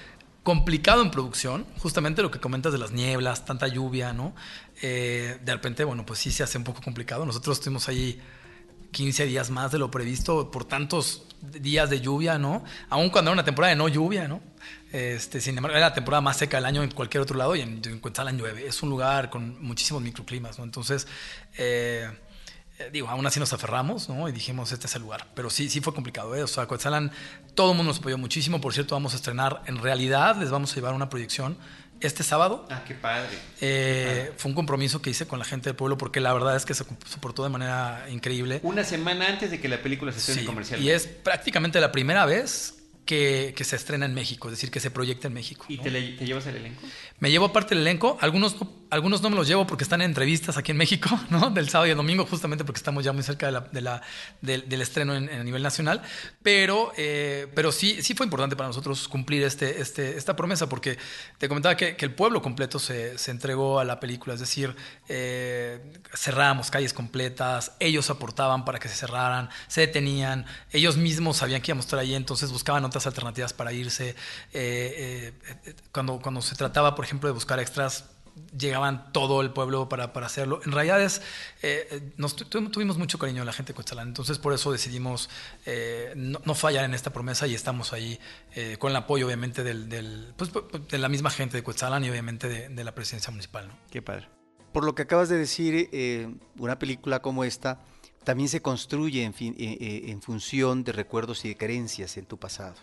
complicado en producción, justamente lo que comentas de las nieblas, tanta lluvia, ¿no? Eh, de repente, bueno, pues sí se hace un poco complicado. Nosotros estuvimos ahí 15 días más de lo previsto por tantos días de lluvia, ¿no? Aún cuando era una temporada de no lluvia, ¿no? Este, sin embargo, era la temporada más seca del año en cualquier otro lado y en, en Cuetzalan llueve. Es un lugar con muchísimos microclimas, ¿no? Entonces, eh, digo, aún así nos aferramos, ¿no? Y dijimos, este es el lugar. Pero sí, sí fue complicado, ¿eh? O sea, Coetzalan, todo el mundo nos apoyó muchísimo. Por cierto, vamos a estrenar, en realidad les vamos a llevar una proyección este sábado. Ah, qué padre. Eh, fue un compromiso que hice con la gente del pueblo porque la verdad es que se soportó de manera increíble. Una semana antes de que la película se estrene comercial. Y es prácticamente la primera vez que, que, se estrena en México, es decir, que se proyecta en México. ¿Y te, te, llevas el elenco? Me llevo aparte el elenco, algunos algunos no me los llevo porque están en entrevistas aquí en México, <laughs> ¿no? Del sábado y el domingo, justamente porque estamos ya muy cerca de la, de la, del, estreno en, a nivel nacional. Pero, eh, pero sí, sí fue importante para nosotros cumplir este, este, esta promesa, porque te comentaba que, que el pueblo completo se, se, entregó a la película, es decir, eh, cerramos calles completas, ellos aportaban para que se cerraran, se detenían, ellos mismos sabían que íbamos a estar ahí, entonces buscaban otras alternativas para irse. Eh, cuando, cuando se trataba, por ejemplo, de buscar extras, llegaban todo el pueblo para, para hacerlo. En realidad eh, nos tuvimos mucho cariño a la gente de Coetzalán, entonces por eso decidimos eh, no, fallar en esta promesa y estamos ahí eh, con el apoyo obviamente del, pues, pues, de la misma gente de Coetzalán y obviamente de, la presidencia municipal. Qué padre. Por lo que acabas de decir, una película como esta también se construye en, fin, en función de recuerdos y de creencias en tu pasado.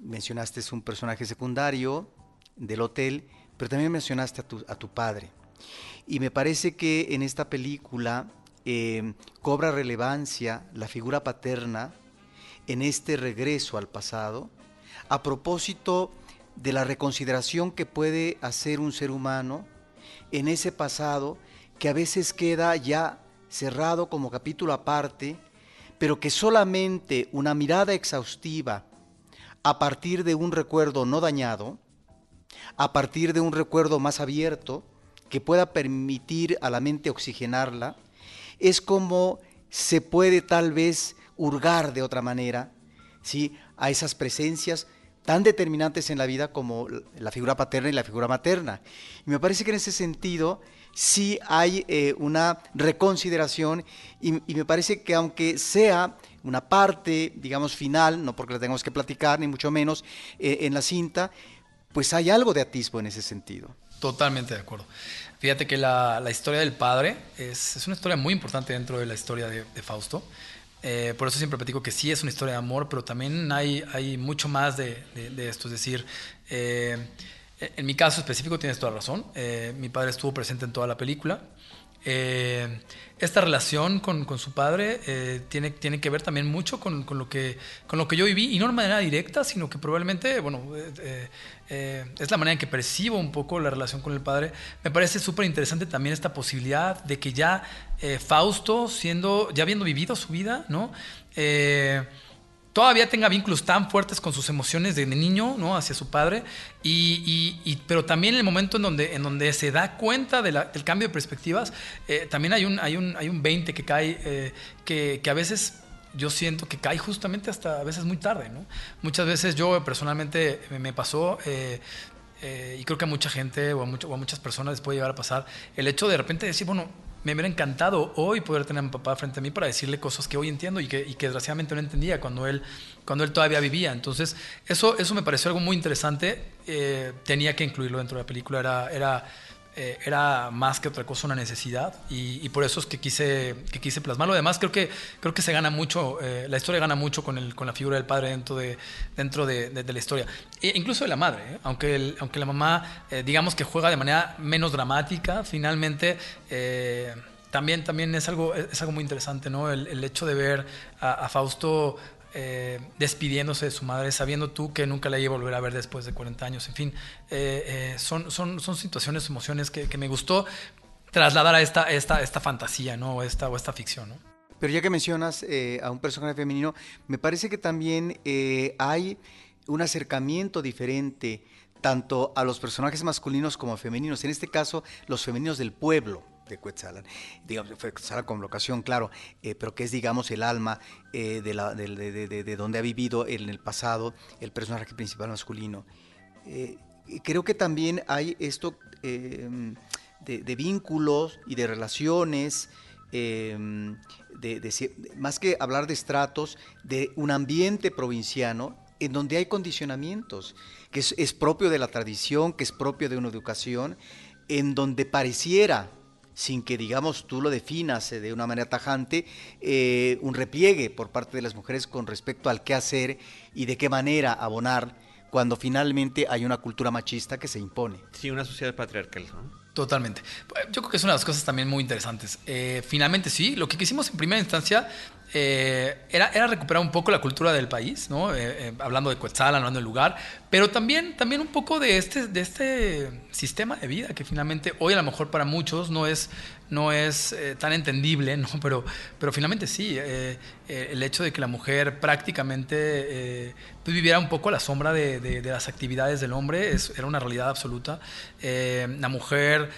mencionaste es un personaje secundario del hotel pero también mencionaste a tu, a tu padre. Y me parece que en esta película em, cobra relevancia la figura paterna en este regreso al pasado, a propósito de la reconsideración que puede hacer un ser humano en ese pasado que a veces queda ya cerrado como capítulo aparte, pero que solamente una mirada exhaustiva a partir de un recuerdo no dañado a partir de un recuerdo más abierto que pueda permitir a la mente oxigenarla, es como se puede tal vez hurgar de otra manera ¿sí? a esas presencias tan determinantes en la vida como la figura paterna y la figura materna. Y me parece que en ese sentido sí hay eh, una reconsideración y, me parece que aunque sea una parte, digamos, final, no porque la tengamos que platicar, ni mucho menos, eh, en la cinta, pues hay algo de atisbo en ese sentido. Totalmente de acuerdo. Fíjate que la, la historia del padre es, es, una historia muy importante dentro de la historia de, Fausto. Eh, por eso siempre platico que sí es una historia de amor, pero también hay, hay mucho más de, de, de esto. Es decir, en mi caso específico tienes toda razón. Eh, mi padre estuvo presente en toda la película. Eh, esta relación con, con su padre eh, tiene, tiene que ver también mucho con, con, lo que, con lo que yo viví, y no de manera directa, sino que probablemente, bueno, eh, eh, es la manera en que percibo un poco la relación con el padre. Me parece súper interesante también esta posibilidad de que ya eh, Fausto, siendo, ya habiendo vivido su vida, ¿no? Todavía tenga vínculos tan fuertes con sus emociones de niño, ¿no? Hacia su padre, y, pero también en el momento en donde, en donde se da cuenta del cambio de perspectivas, eh, también hay un, hay, un, hay un 20 que cae, eh, que, que a veces yo siento que cae justamente hasta a veces muy tarde, ¿no? Muchas veces yo personalmente me pasó, eh, y creo que a mucha gente o a, o a, muchas personas les puede llegar a pasar, el hecho de repente decir, bueno, me hubiera encantado hoy poder tener a mi papá frente a mí para decirle cosas que hoy entiendo y que, y que desgraciadamente no entendía cuando él, cuando él todavía vivía. Entonces, eso, eso me pareció algo muy interesante. Eh, tenía que incluirlo dentro de la película. Era, era, eh, era más que otra cosa una necesidad y, por eso es que quise, que quise plasmarlo. Además, creo que, creo que se gana mucho, eh, la historia gana mucho con, con la figura del padre dentro de, dentro de, la historia. E incluso de la madre, ¿eh? aunque, aunque la mamá, digamos que juega de manera menos dramática, finalmente también, también es, algo, es algo muy interesante, ¿no? El, hecho de ver a Fausto eh, despidiéndose de su madre, sabiendo tú que nunca la iba a volver a ver después de 40 años. En fin, eh, eh, son, son, son situaciones, emociones que, me gustó trasladar a esta, esta, esta fantasía, ¿no? O esta, o esta ficción. Pero ya que mencionas a un personaje femenino, me parece que también hay un acercamiento diferente tanto a los personajes masculinos como femeninos. En este caso, los femeninos del pueblo de Quetzalan. Digamos, Quetzalan con vocación, claro, eh, pero que es, digamos, el alma eh, de, la, de, de, de, de, donde ha vivido en el pasado el personaje principal masculino. Eh, creo que también hay esto de, vínculos y de relaciones. Más que hablar de estratos, de un ambiente provinciano en donde hay condicionamientos, que es, es, propio de la tradición, que es propio de una educación, en donde pareciera, sin que digamos tú lo definas de una manera tajante, eh, un repliegue por parte de las mujeres con respecto al qué hacer y de qué manera abonar cuando finalmente hay una cultura machista que se impone. Sí, una sociedad patriarcal. ¿no? Totalmente. Yo creo que es una de las cosas también muy interesantes. Eh, finalmente sí, lo que quisimos en primera instancia eh, era, era, recuperar un poco la cultura del país, ¿no? Eh, eh, hablando de Quetzal, hablando del lugar, pero también, también un poco de este, de este sistema de vida que finalmente hoy a lo mejor para muchos no es, no es eh, tan entendible, ¿no? pero, pero finalmente sí, eh, eh, el hecho de que la mujer prácticamente pues viviera un poco a la sombra de, de, de las actividades del hombre es, era una realidad absoluta. la mujer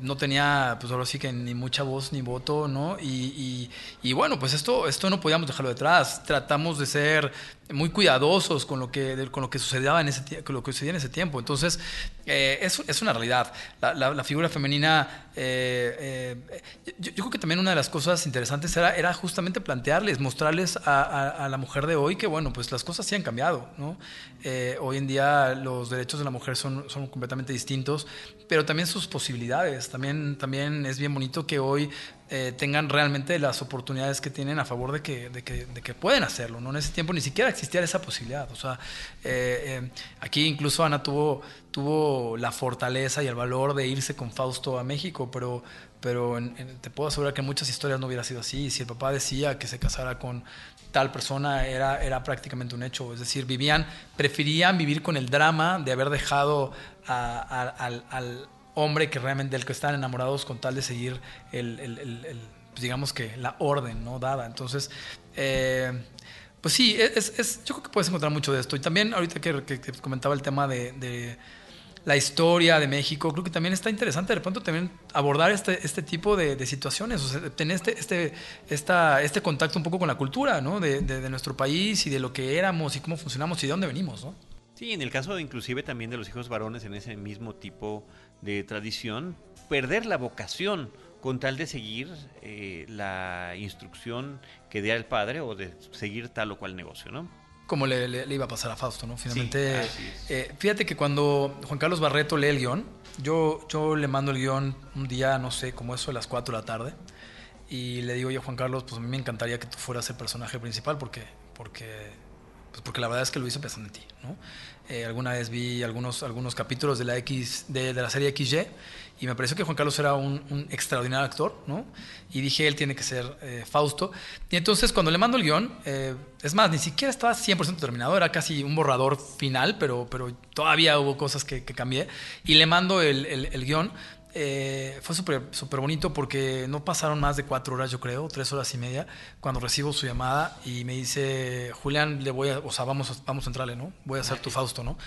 no tenía, pues ahora sí que ni mucha voz ni voto, ¿no? Y, y, y, bueno, pues esto, esto no podíamos dejarlo detrás. Tratamos de ser muy cuidadosos con lo que, con lo que sucedía en ese, con lo que sucedía en ese tiempo. Entonces, eh, es, es, una realidad. La, la, la figura femenina, eh, eh, yo, yo, creo que también una de las cosas interesantes era, era justamente plantearles, mostrarles a, a, a, la mujer de hoy que, bueno, pues las cosas sí han cambiado, ¿no? Eh, hoy en día los derechos de la mujer son, son completamente distintos, pero también sus posibilidades. También, también es bien bonito que hoy eh, tengan realmente las oportunidades que tienen a favor de que, de que, de que pueden hacerlo. ¿no? En ese tiempo ni siquiera existía esa posibilidad. O sea, eh, eh, aquí incluso Ana tuvo, tuvo la fortaleza y el valor de irse con Fausto a México, pero, pero te puedo asegurar que en muchas historias no hubiera sido así. Si el papá decía que se casara con tal persona era, era prácticamente un hecho. Es decir, vivían, preferían vivir con el drama de haber dejado al hombre que realmente del que están enamorados con tal de seguir el, pues digamos que la orden no dada entonces eh, pues sí es, yo creo que puedes encontrar mucho de esto y también ahorita que, comentaba el tema de, la historia de México creo que también está interesante de pronto también abordar este, este tipo de, situaciones o sea, tener este, este, esta, este contacto un poco con la cultura ¿no? de, de nuestro país y de lo que éramos y cómo funcionamos y de dónde venimos ¿no? Sí, en el caso inclusive también de los hijos varones en ese mismo tipo tradición, perder la vocación con tal de seguir eh, la instrucción que diera el padre o de seguir tal o cual negocio, ¿no? como le, le- le iba a pasar a Fausto, ¿no? Finalmente, eh, fíjate que cuando Juan Carlos Barreto lee el guion, yo, yo le mando el guion un día, no sé, como eso de las 4 de la tarde, y le digo, oye, Juan Carlos, pues a mí me encantaría que tú fueras el personaje principal, porque, porque, pues porque la verdad es que lo hice pensando en ti, ¿no? Eh, alguna vez vi algunos, algunos capítulos de la, X, de, la serie XY y me pareció que Juan Carlos era un, extraordinario actor, ¿no? Y dije, él tiene que ser eh, Fausto. Y entonces cuando le mando el guion, eh, es más, ni siquiera estaba 100% terminado, era casi un borrador final, pero, pero todavía hubo cosas que, que cambié. Y le mando el, el, el guion. Eh, fue súper bonito porque no pasaron más de cuatro horas, yo creo, tres horas y media, cuando recibo su llamada y me dice, Julián, le voy a, o sea, vamos, a- vamos a entrarle, ¿no? Voy a ser tu Fausto, ¿no?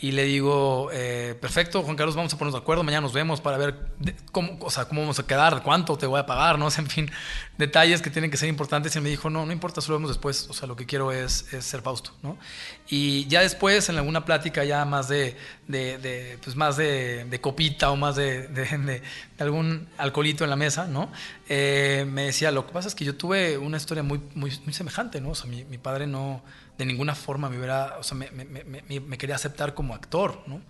Y le digo, eh, perfecto, Juan Carlos, vamos a ponernos de acuerdo, mañana nos vemos para ver de- cómo, o sea, cómo vamos a quedar, cuánto te voy a pagar, ¿no? O <laughs> sea, en fin, detalles que tienen que ser importantes. Y me dijo, no, no importa, solo vemos después, o sea, lo que quiero es, es ser Fausto, ¿no? Y ya después, en alguna plática ya más de, de, de, pues más de, de copita o más de, algún alcoholito en la mesa, ¿no? Eh, me decía, lo que pasa es que yo tuve una historia muy, muy, muy semejante, ¿no? O sea, mi, mi padre no, de ninguna forma me hubiera, o sea, me- me- me- me quería aceptar como actor, ¿no?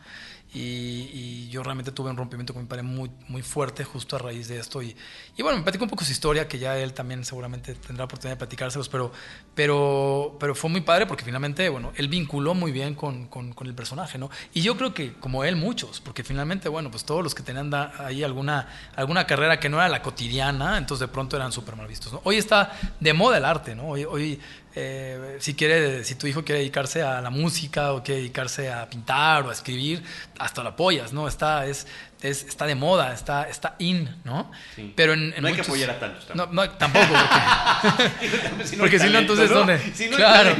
Y, yo realmente tuve un rompimiento con mi padre muy, muy fuerte justo a raíz de esto. Y, bueno, me platicó un poco su historia, que ya él también seguramente tendrá oportunidad de platicárselos, pero, pero, pero fue muy padre porque finalmente, bueno, él vinculó muy bien con, con- el personaje, ¿no? Y yo creo que como él muchos, porque finalmente, bueno, pues todos los que tenían ahí alguna, alguna carrera que no era la cotidiana, entonces de pronto eran súper mal vistos. Hoy está de moda el arte, ¿no? Hoy, hoy eh, si quiere, si tu hijo quiere dedicarse a la música o quiere dedicarse a pintar o a escribir, hasta lo apoyas, ¿no? Está, es, es- está de moda, está, está in, ¿no? Sí. Pero en, en No hay que apoyar a tantos No, tampoco. no, tampoco, <laughs> porque, Si no porque hay si no, entonces. ¿dónde? Si claro.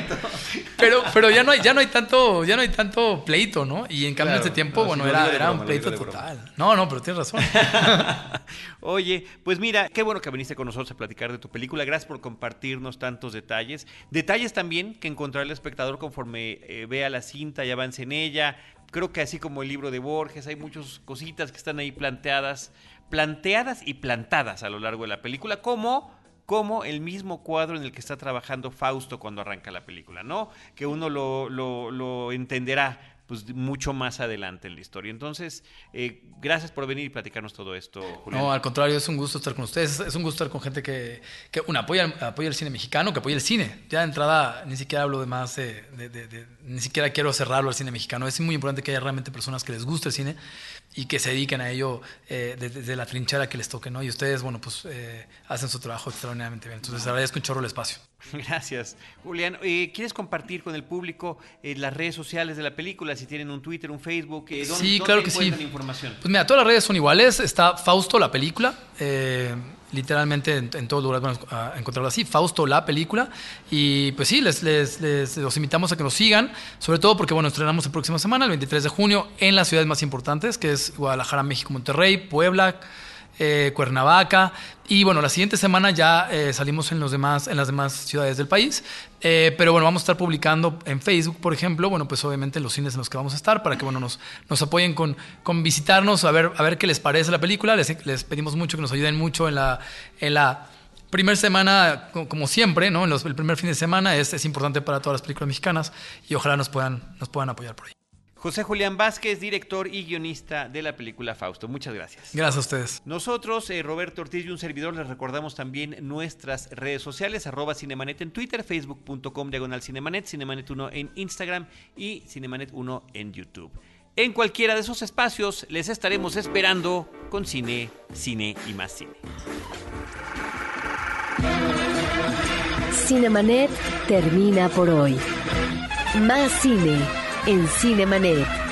Pero, pero ya no hay, ya no hay tanto, ya no hay tanto pleito, ¿no? Y en cambio Claro. en ese tiempo, bueno, era, un pleito total. No, no, pero tienes razón. <laughs> Oye, pues mira, qué bueno que viniste con nosotros a platicar de tu película. Gracias por compartirnos tantos detalles. Detalles también que encontrará el espectador conforme eh, vea la cinta y avance en ella. Creo que así como el libro de Borges, hay muchas cositas que están ahí planteadas, planteadas y plantadas a lo largo de la película, como como el mismo cuadro en el que está trabajando Fausto cuando arranca la película, ¿no? Que uno lo, lo- lo entenderá pues mucho más adelante en la historia. Entonces, eh, gracias por venir y platicarnos todo esto. No, al contrario, es un gusto estar con ustedes. Es un gusto estar con gente que, que una, apoya, apoya el cine mexicano, que apoya el cine. Ya de entrada, ni siquiera hablo de más, de, ni siquiera quiero cerrarlo al cine mexicano. Es muy importante que haya realmente personas que les guste el cine y que se dediquen a ello eh, desde, desde la trinchera que les toque, ¿no? Y ustedes, bueno, pues eh, hacen su trabajo extraordinariamente bien. Entonces, agradezco un chorro el espacio. <laughs> Gracias, Julián. Eh, ¿Quieres compartir con el público eh, las redes sociales de la película? Si tienen un Twitter, un Facebook, eh, ¿dónde, Sí, dónde claro que sí. encuentran información? Pues mira, todas las redes son iguales. Está Fausto, la película. eh, literalmente en, en todos lugares van a encontrarlo así. Fausto, la película. Y pues sí, les, les- les- los invitamos a que nos sigan. Sobre todo porque, bueno, estrenamos la próxima semana, el 23 de junio, en las ciudades más importantes, que es Guadalajara, México, Monterrey, Puebla. Eh, Cuernavaca y bueno la siguiente semana ya eh, salimos en los demás en las demás ciudades del país Eh, pero bueno vamos a estar publicando en Facebook por ejemplo bueno pues obviamente en los cines en los que vamos a estar para que bueno nos, nos apoyen con, con visitarnos a ver a ver qué les parece la película les, les pedimos mucho que nos ayuden mucho en la en la Primer semana, co- como siempre, ¿no? El primer fin de semana es, es importante para todas las películas mexicanas y ojalá nos puedan, nos puedan apoyar por ahí. José Julián Vázquez, director y guionista de la película Fausto. Muchas gracias. Gracias a ustedes. Nosotros, eh, Roberto Ortiz y un servidor, les recordamos también nuestras redes sociales, arroba Cinemanet en Twitter, facebook.com diagonal Cinemanet, Cinemanet1 en Instagram y Cinemanet1 en YouTube. En cualquiera de esos espacios les estaremos esperando con cine, cine y más cine. Cinemanet termina por hoy. Más cine en Cinemanet.